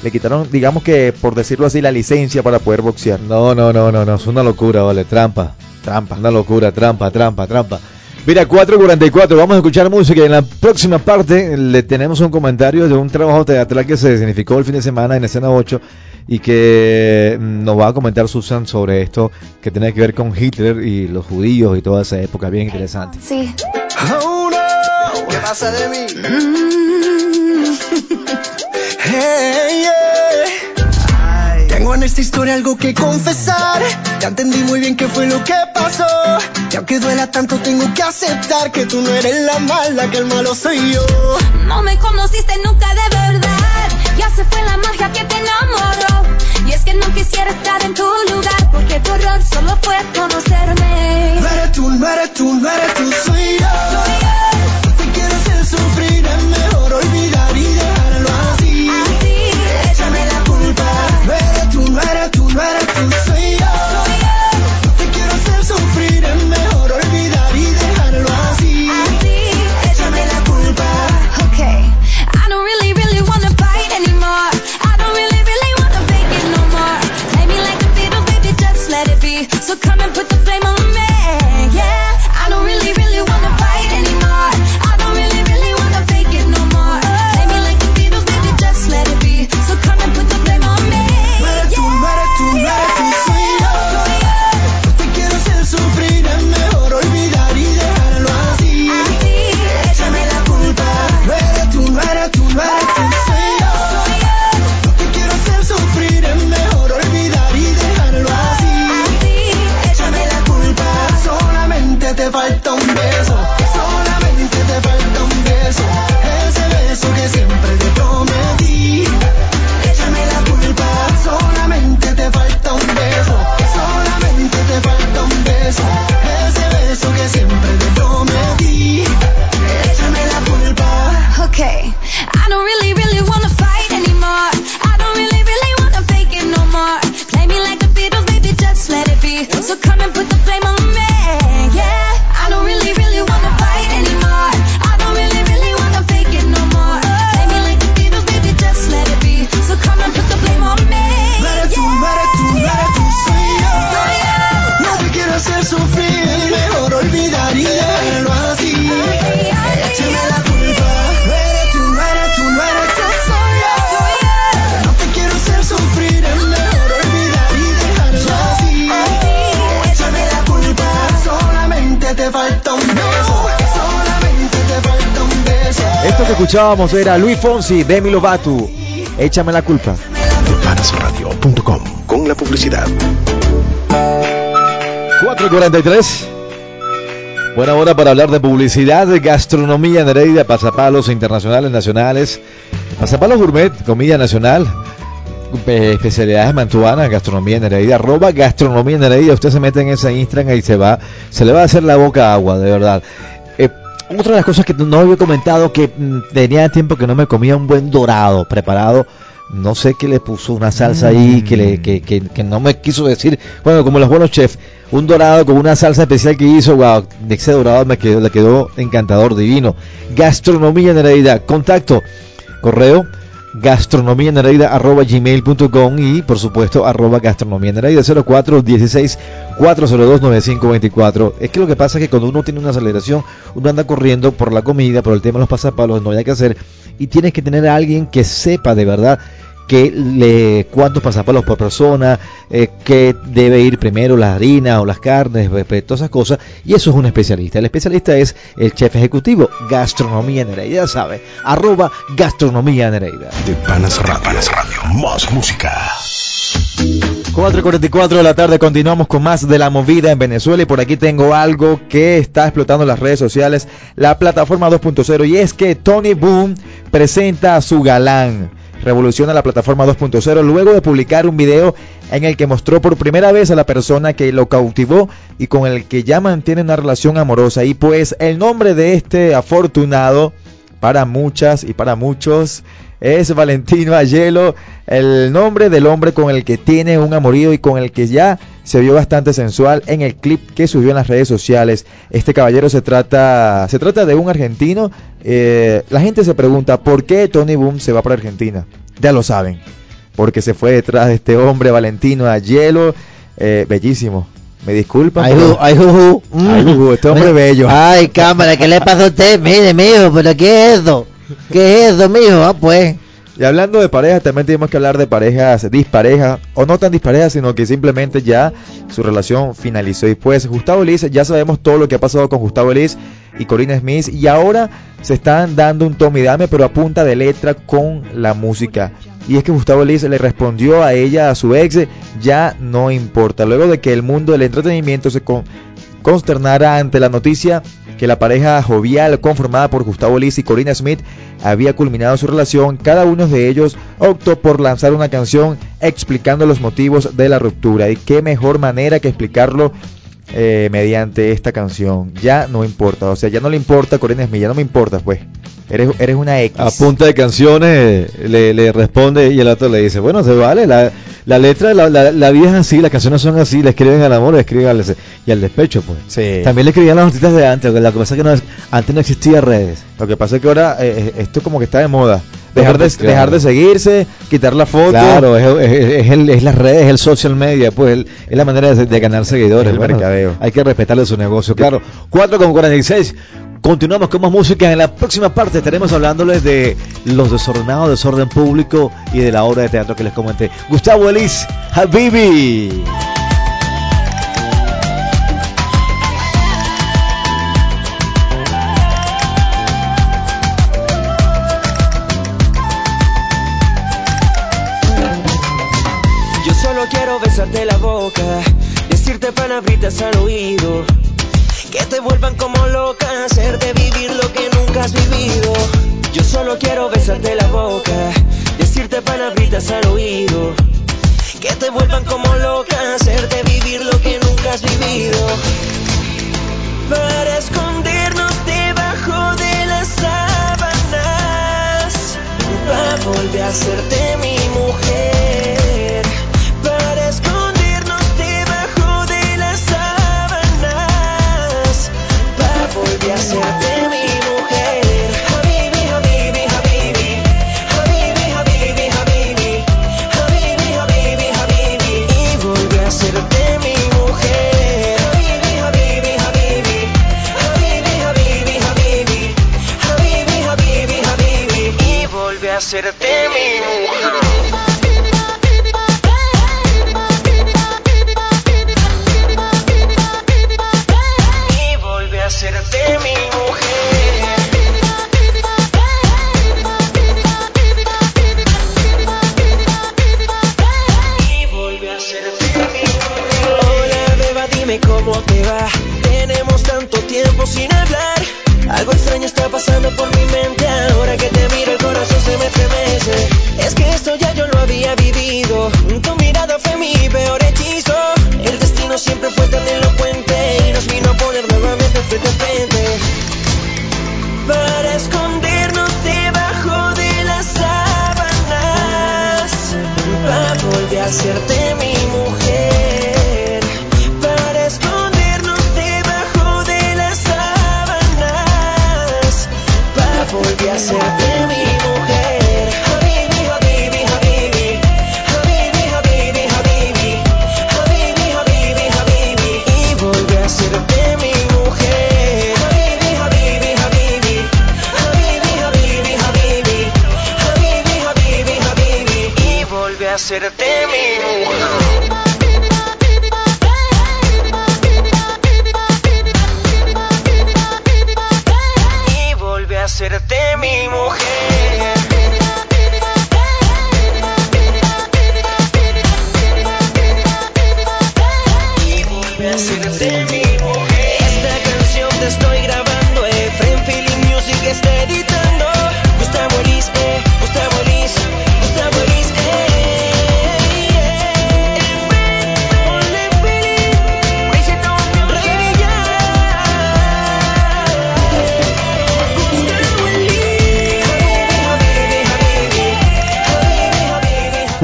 Le quitaron, digamos que, por decirlo así, la licencia para poder boxear. No, no, no, no, no, es una locura, vale, trampa. Trampa. Una locura, trampa, trampa, trampa. Mira, 4.44, vamos a escuchar música y en la próxima parte le tenemos un comentario de un trabajo teatral que se significó el fin de semana en escena 8 y que mm, nos va a comentar Susan sobre esto que tiene que ver con Hitler y los judíos y toda esa época, bien interesante. Sí. Oh no, ¿qué pasa de mí? Hey, yeah. Tengo en esta historia algo que confesar. Ya entendí muy bien qué fue lo que pasó. Y aunque duela tanto, tengo que aceptar que tú no eres la mala, que el malo soy yo. No me conociste nunca de verdad. Ya se fue la magia que te enamoró. Y es que no quisiera estar en tu lugar. Porque tu error solo fue conocerme. No eres tú, no eres tú, no eres tú, soy yo. No te quiero hacer sufrir, es mejor que escuchábamos era Luis Fonsi, Demi Lovato. Échame la culpa. Panasradio.com con la publicidad. 4.43. Buena hora para hablar de publicidad, de gastronomía en Heredia, pasapalos internacionales, nacionales, pasapalos gourmet, comida nacional, eh, especialidades mantuanas, gastronomía en Heredia, arroba gastronomía en Heredia. Usted se mete en esa Instagram y se va, se le va a hacer la boca agua, de verdad. Otra de las cosas que no había comentado que mm, tenía tiempo que no me comía un buen dorado preparado. No sé qué le puso una salsa ahí que, le, que, que, que no me quiso decir. Bueno, como los buenos chefs, un dorado con una salsa especial que hizo, wow, ese dorado me quedó, le quedó encantador, divino. Gastronomía en Heredia, contacto, correo gastronomía en Heredia, arroba gmail.com y por supuesto arroba gastronomía en Heredia 0416 402 9524 es que lo que pasa es que cuando uno tiene una aceleración uno anda corriendo por la comida por el tema de los pasapalos no hay que hacer y tienes que tener a alguien que sepa de verdad que le, cuántos pasapalos por persona, eh, que debe ir primero las harinas o las carnes, eh, todas esas cosas, y eso es un especialista. El especialista es el chef ejecutivo, Gastronomía Nereida, ya sabe, arroba Gastronomía Nereida. De Panas Radio. Radio. Más música. 4.44 de la tarde continuamos con más de la movida en Venezuela y por aquí tengo algo que está explotando las redes sociales, la plataforma 2.0 y es que Tony Boom presenta a su galán. Revoluciona la plataforma 2.0 luego de publicar un video en el que mostró por primera vez a la persona que lo cautivó y con el que ya mantiene una relación amorosa. Y pues el nombre de este afortunado para muchas y para muchos es Valentino Ayelo, el nombre del hombre con el que tiene un amorío y con el que ya se vio bastante sensual en el clip que subió en las redes sociales. Este caballero se trata, se trata de un argentino. Eh, la gente se pregunta por qué Tony Boom se va para Argentina. Ya lo saben, porque se fue detrás de este hombre Valentino Ayelo, eh, bellísimo. Me disculpan. Ay, pero- ay, juju. Ay, juju, este hombre bello. Ay, cámara, ¿qué le pasa a usted? Mire, mijo, pero ¿qué es eso? ¿Qué es eso, mijo? Ah, pues. Y hablando de parejas, también tenemos que hablar de parejas disparejas, o no tan disparejas, sino que simplemente ya su relación finalizó. Y pues Gustavo Liz, ya sabemos todo lo que ha pasado con Gustavo Liz y Corina Smith, y ahora se están dando un tome y dame, pero a punta de letra con la música. Y es que Gustavo Liz le respondió a ella, a su ex, ya no importa. Luego de que el mundo del entretenimiento se con- consternara ante la noticia que la pareja jovial conformada por Gustavo Liz y Corina Smith había culminado su relación, cada uno de ellos optó por lanzar una canción explicando los motivos de la ruptura. Y qué mejor manera que explicarlo eh, mediante esta canción. Ya no importa, o sea, ya no le importa Corina Smith, ya no me importa, pues. Eres, eres una X. A punta de canciones le, le responde y el otro le dice, bueno, se vale, la, la letra, la, la, la vida es así, las canciones son así, le escriben al amor, le escriben al, y al despecho, pues. Sí. También le escribían los artistas de antes, lo que pasa es que no, es- antes no existía redes. Lo que pasa es que ahora eh, eh, esto como que está de moda. Dejar de, claro. dejar de seguirse, quitar la foto. Claro, es, es, es el- es las redes, es el social media, pues el- es la manera de, de ganar seguidores. El mercadeo. Hay que respetarle su negocio, claro. 4 con 46. Continuamos con más música. En la próxima parte estaremos hablándoles de los desordenados, desorden público y de la obra de teatro que les comenté. Gustavo Elis, Habibi. Besarte la boca, decirte palabritas al oído, que te vuelvan como loca, hacerte vivir lo que nunca has vivido. Yo solo quiero besarte la boca, decirte palabritas al oído, que te vuelvan como loca, hacerte vivir lo que nunca has vivido. Para escondernos debajo de las sábanas, para volver a hacerte mi mujer. terceira tem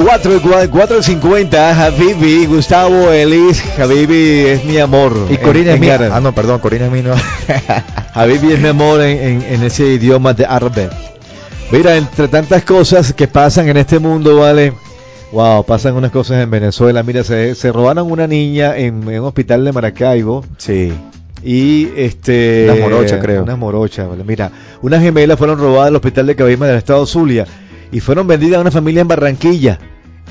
4 4.50, Habibi, Gustavo Elis, Habibi es mi amor. Y Corina En- es mi... en árabe. Ah, no, perdón, Corina es mi... no. Habibi es mi amor en, ese idioma de árabe. Mira, entre tantas cosas que pasan en este mundo, ¿vale? Wow, pasan unas cosas en Venezuela. Mira, se, se robaron una niña en, en un hospital de Maracaibo. Sí. Y este. Unas morochas, creo. Unas morochas, ¿vale? Mira, unas gemelas fueron robadas al hospital de Cabima del estado Zulia y fueron vendidas a una familia en Barranquilla.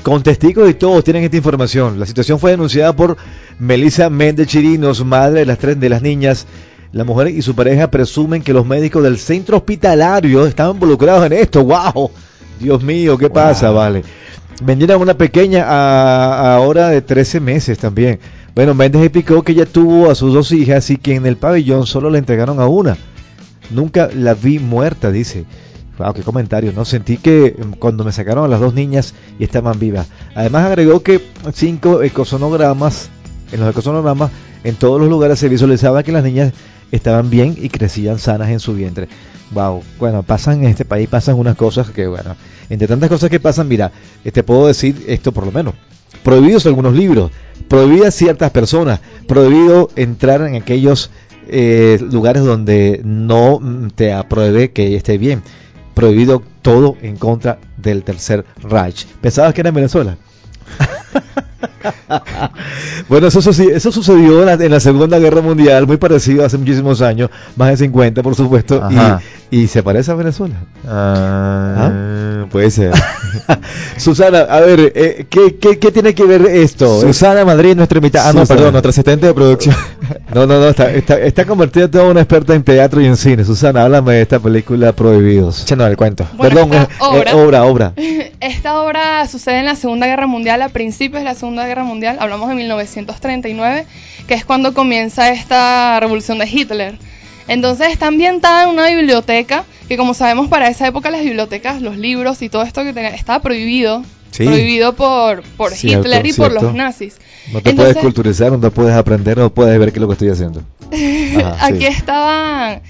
Con testigos y todos tienen esta información. La situación fue denunciada por Melissa Méndez Chirinos, madre de las tres de las niñas. La mujer y su pareja presumen que los médicos del centro hospitalario estaban involucrados en esto. ¡Wow! Dios mío, ¿qué pasa, vale? Vendieron una pequeña a, ahora de 13 meses también. Bueno, Méndez explicó que ella tuvo a sus dos hijas y que en el pabellón solo le entregaron a una. Nunca la vi muerta, dice. Wow, qué comentario, ¿no? Sentí que mm, cuando me sacaron a las dos niñas y estaban vivas. Además agregó que cinco ecosonogramas, en los ecosonogramas, en todos los lugares se visualizaba que las niñas estaban bien y crecían sanas en su vientre. Wow, bueno, pasan en este país, pasan unas cosas que, bueno, entre tantas cosas que pasan, mira, eh, te puedo decir esto por lo menos. Prohibidos algunos libros, prohibidas ciertas personas, prohibido entrar en aquellos eh, lugares donde no mm, te apruebe que esté bien. Prohibido todo en contra del tercer Reich. ¿Pensabas que era en Venezuela? bueno, eso, eso sucedió en la, en la Segunda Guerra Mundial, muy parecido hace muchísimos años, más de 50 por supuesto, y, y se parece a Venezuela. Ah, puede ser. Susana, a ver, eh, ¿qué, qué, qué tiene que ver esto? Susana Madrid, nuestra mitad. Ah, no, Susana. perdón, nuestra asistente de producción. No, no, no, está, está, está convertida en toda una experta en teatro y en cine. Susana, háblame de esta película Prohibidos. Echando el cuento. Bueno, Perdón, esta eh, eh, obra- obra, obra. Esta obra sucede en la Segunda Guerra Mundial, a principios de la Segunda Guerra Mundial, hablamos de 1939, que es cuando comienza esta revolución de Hitler. Entonces está ambientada en una biblioteca, que como sabemos para esa época las bibliotecas, los libros y todo esto que tenía, estaba prohibido, Sí. prohibido por, por Cierto, Hitler y por cierto. los nazis. No te Entonces- puedes culturizar, no te puedes aprender, no puedes ver qué es lo que estoy haciendo. Ajá, aquí sí. estaban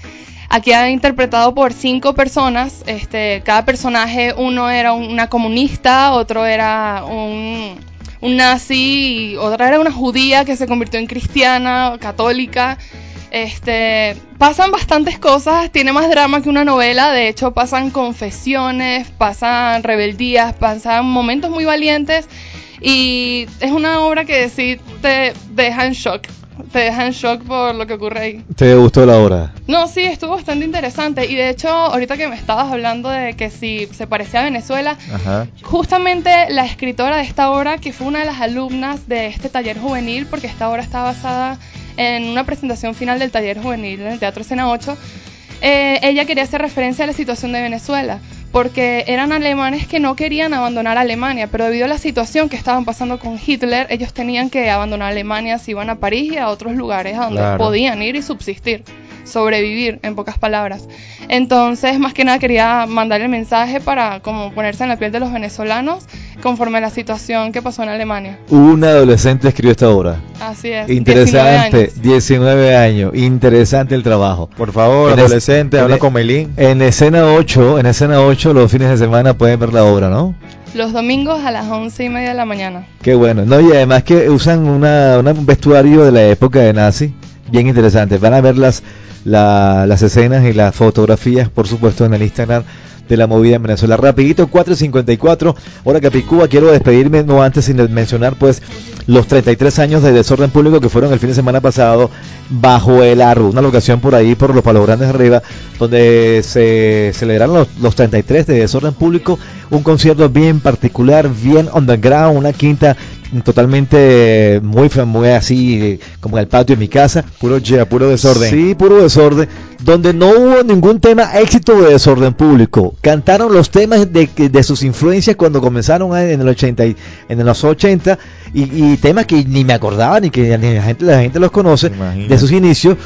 aquí ha interpretado por cinco personas este cada personaje uno era un- una comunista otro era un un nazi y otra era una judía que se convirtió en cristiana católica. Este pasan bastantes cosas tiene más drama que una novela de hecho pasan confesiones pasan rebeldías pasan momentos muy valientes y es una obra que sí te deja en shock te deja en shock por lo que ocurre ahí. ¿Te gustó la obra? No, sí, estuvo bastante interesante. Y de hecho, ahorita que me estabas hablando de que si se parecía a Venezuela, Ajá. justamente la escritora de esta obra, que fue una de las alumnas de este taller juvenil, porque esta obra está basada en una presentación final del taller juvenil en el Teatro Escena 8, eh, ella quería hacer referencia a la situación de Venezuela, porque eran alemanes que no querían abandonar Alemania, pero debido a la situación que estaban pasando con Hitler, ellos tenían que abandonar Alemania si iban a París y a otros lugares a donde Claro. podían ir y subsistir, sobrevivir, en pocas palabras. Entonces, más que nada quería mandar el mensaje para como ponerse en la piel de los venezolanos conforme a la situación que pasó en Alemania. Una adolescente escribió esta obra. Así es. 19 Interesante, años. 19 años. Interesante el trabajo. Por favor, En es- adolescente, en habla con Melín. En escena 8, en escena 8 los fines de semana pueden ver la obra, ¿no? Los domingos a las once y media de la mañana. Qué bueno. No, y además que usan una, una- un vestuario de la época de nazi, bien interesante. Van a ver las, la- las escenas y las fotografías, por supuesto, en el Instagram de la movida en Venezuela. Rapidito, 4.54, hora Capicúa. Quiero despedirme, no antes sin mencionar, pues, los 33 años de desorden público que fueron el fin de semana pasado bajo el árbol, una locación por ahí, por los Palos Grandes arriba, donde se celebraron los, los 33 de desorden público, un concierto bien particular, bien underground, una quinta totalmente muy, fe- muy así, eh, como en el patio de mi casa. Puro yeah, puro desorden. Sí, puro desorden, donde no hubo ningún tema éxito de desorden público. Cantaron los temas de, que- de sus influencias cuando comenzaron en el 80 y- en los 80 y, y temas que ni me acordaba ni que ni la gente la gente los conoce Imagínate. de sus inicios,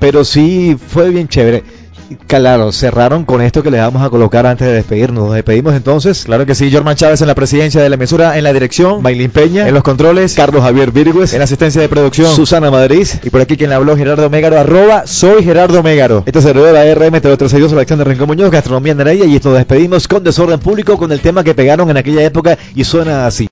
pero sí fue bien chévere. Claro, cerraron con esto que les vamos a colocar antes de despedirnos. Nos despedimos entonces. Claro que sí, Jorman Chávez en la presidencia de la emisora, en la dirección, Maylin Peña, en los controles, Carlos Javier Virgües, en asistencia de producción, Susana Madrid. y por aquí quien le habló, Gerardo Mégaro, arroba, soy Gerardo Mégaro. Esta servidor de la RM 362 Alexander Rincón Muñoz, Gastronomía Nereida y nos despedimos con desorden público con el tema que pegaron en aquella época y suena así.